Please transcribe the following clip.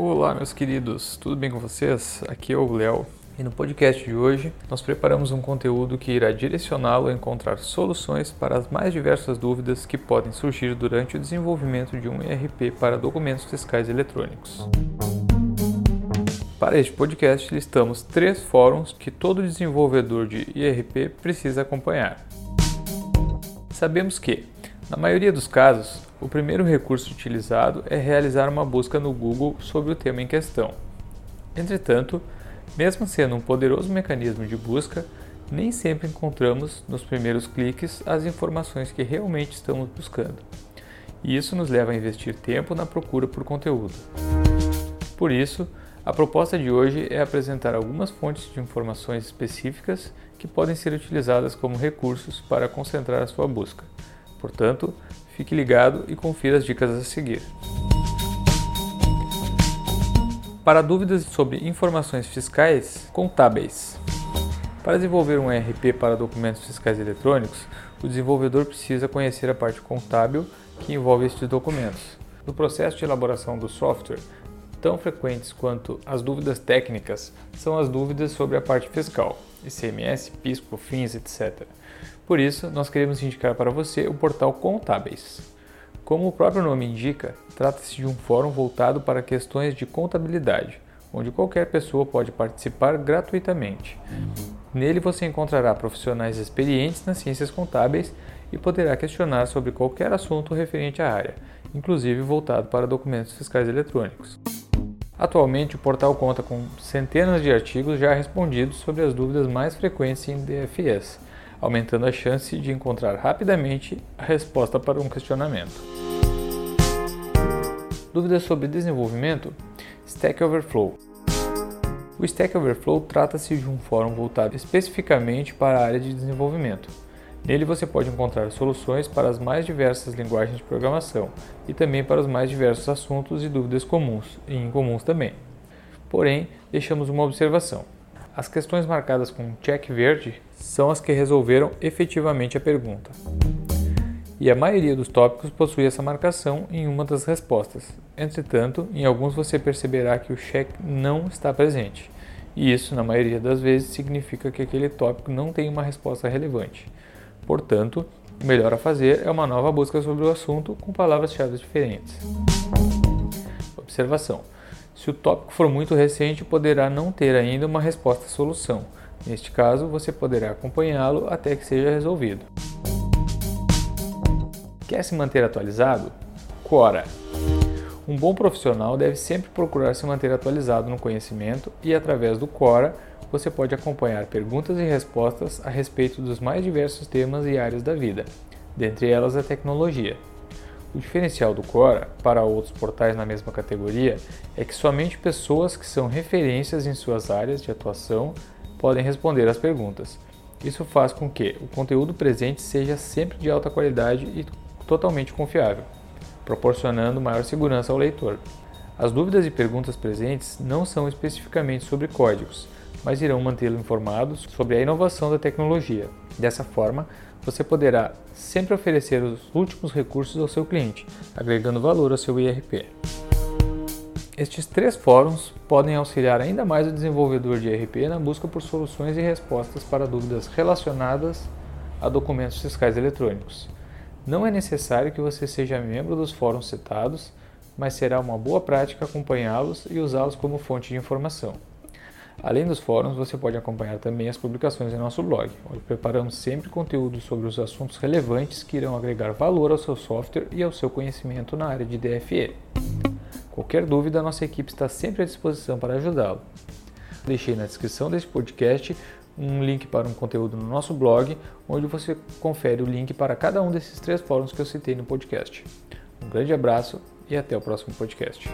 Olá, meus queridos, tudo bem com vocês? Aqui é o Léo e no podcast de hoje nós preparamos um conteúdo que irá direcioná-lo a encontrar soluções para as mais diversas dúvidas que podem surgir durante o desenvolvimento de um ERP para documentos fiscais eletrônicos. Para este podcast, listamos três fóruns que todo desenvolvedor de ERP precisa acompanhar. Sabemos que, na maioria dos casos, o primeiro recurso utilizado é realizar uma busca no Google sobre o tema em questão. Entretanto, mesmo sendo um poderoso mecanismo de busca, nem sempre encontramos nos primeiros cliques as informações que realmente estamos buscando. E isso nos leva a investir tempo na procura por conteúdo. Por isso, a proposta de hoje é apresentar algumas fontes de informações específicas que podem ser utilizadas como recursos para concentrar a sua busca. Portanto, Fique ligado e confira as dicas a seguir. Para dúvidas sobre informações fiscais contábeis. Para desenvolver um ERP para documentos fiscais eletrônicos, o desenvolvedor precisa conhecer a parte contábil que envolve estes documentos. No processo de elaboração do software, tão frequentes quanto as dúvidas técnicas são as dúvidas sobre a parte fiscal, ICMS, PIS, COFINS, etc. Por isso, nós queremos indicar para você o portal Contábeis. Como o próprio nome indica, trata-se de um fórum voltado para questões de contabilidade, onde qualquer pessoa pode participar gratuitamente. Nele você encontrará profissionais experientes nas ciências contábeis e poderá questionar sobre qualquer assunto referente à área, inclusive voltado para documentos fiscais eletrônicos. Atualmente, o portal conta com centenas de artigos já respondidos sobre as dúvidas mais frequentes em DFS aumentando a chance de encontrar rapidamente a resposta para um questionamento. Dúvidas sobre desenvolvimento? Stack Overflow. O Stack Overflow trata-se de um fórum voltado especificamente para a área de desenvolvimento. Nele você pode encontrar soluções para as mais diversas linguagens de programação e também para os mais diversos assuntos e dúvidas comuns e incomuns também. Porém, deixamos uma observação. As questões marcadas com check verde são as que resolveram efetivamente a pergunta. E a maioria dos tópicos possui essa marcação em uma das respostas. Entretanto, em alguns você perceberá que o check não está presente. E isso, na maioria das vezes, significa que aquele tópico não tem uma resposta relevante. Portanto, o melhor a fazer é uma nova busca sobre o assunto com palavras-chave diferentes. Observação: se o tópico for muito recente, poderá não ter ainda uma resposta solução. Neste caso, você poderá acompanhá-lo até que seja resolvido. Quer se manter atualizado? Quora. Um bom profissional deve sempre procurar se manter atualizado no conhecimento e, através do Quora, você pode acompanhar perguntas e respostas a respeito dos mais diversos temas e áreas da vida, dentre elas a tecnologia. O diferencial do Quora para outros portais na mesma categoria é que somente pessoas que são referências em suas áreas de atuação podem responder às perguntas. Isso faz com que o conteúdo presente seja sempre de alta qualidade e totalmente confiável, proporcionando maior segurança ao leitor. As dúvidas e perguntas presentes não são especificamente sobre códigos, mas irão mantê-lo informado sobre a inovação da tecnologia. Dessa forma, você poderá sempre oferecer os últimos recursos ao seu cliente, agregando valor ao seu IRP. Estes três fóruns podem auxiliar ainda mais o desenvolvedor de IRP na busca por soluções e respostas para dúvidas relacionadas a documentos fiscais eletrônicos. Não é necessário que você seja membro dos fóruns citados, mas será uma boa prática acompanhá-los e usá-los como fonte de informação. Além dos fóruns, você pode acompanhar também as publicações em nosso blog, onde preparamos sempre conteúdo sobre os assuntos relevantes que irão agregar valor ao seu software e ao seu conhecimento na área de DFE. Qualquer dúvida, nossa equipe está sempre à disposição para ajudá-lo. Deixei na descrição deste podcast um link para um conteúdo no nosso blog, onde você confere o link para cada um desses três fóruns que eu citei no podcast. Um grande abraço e até o próximo podcast.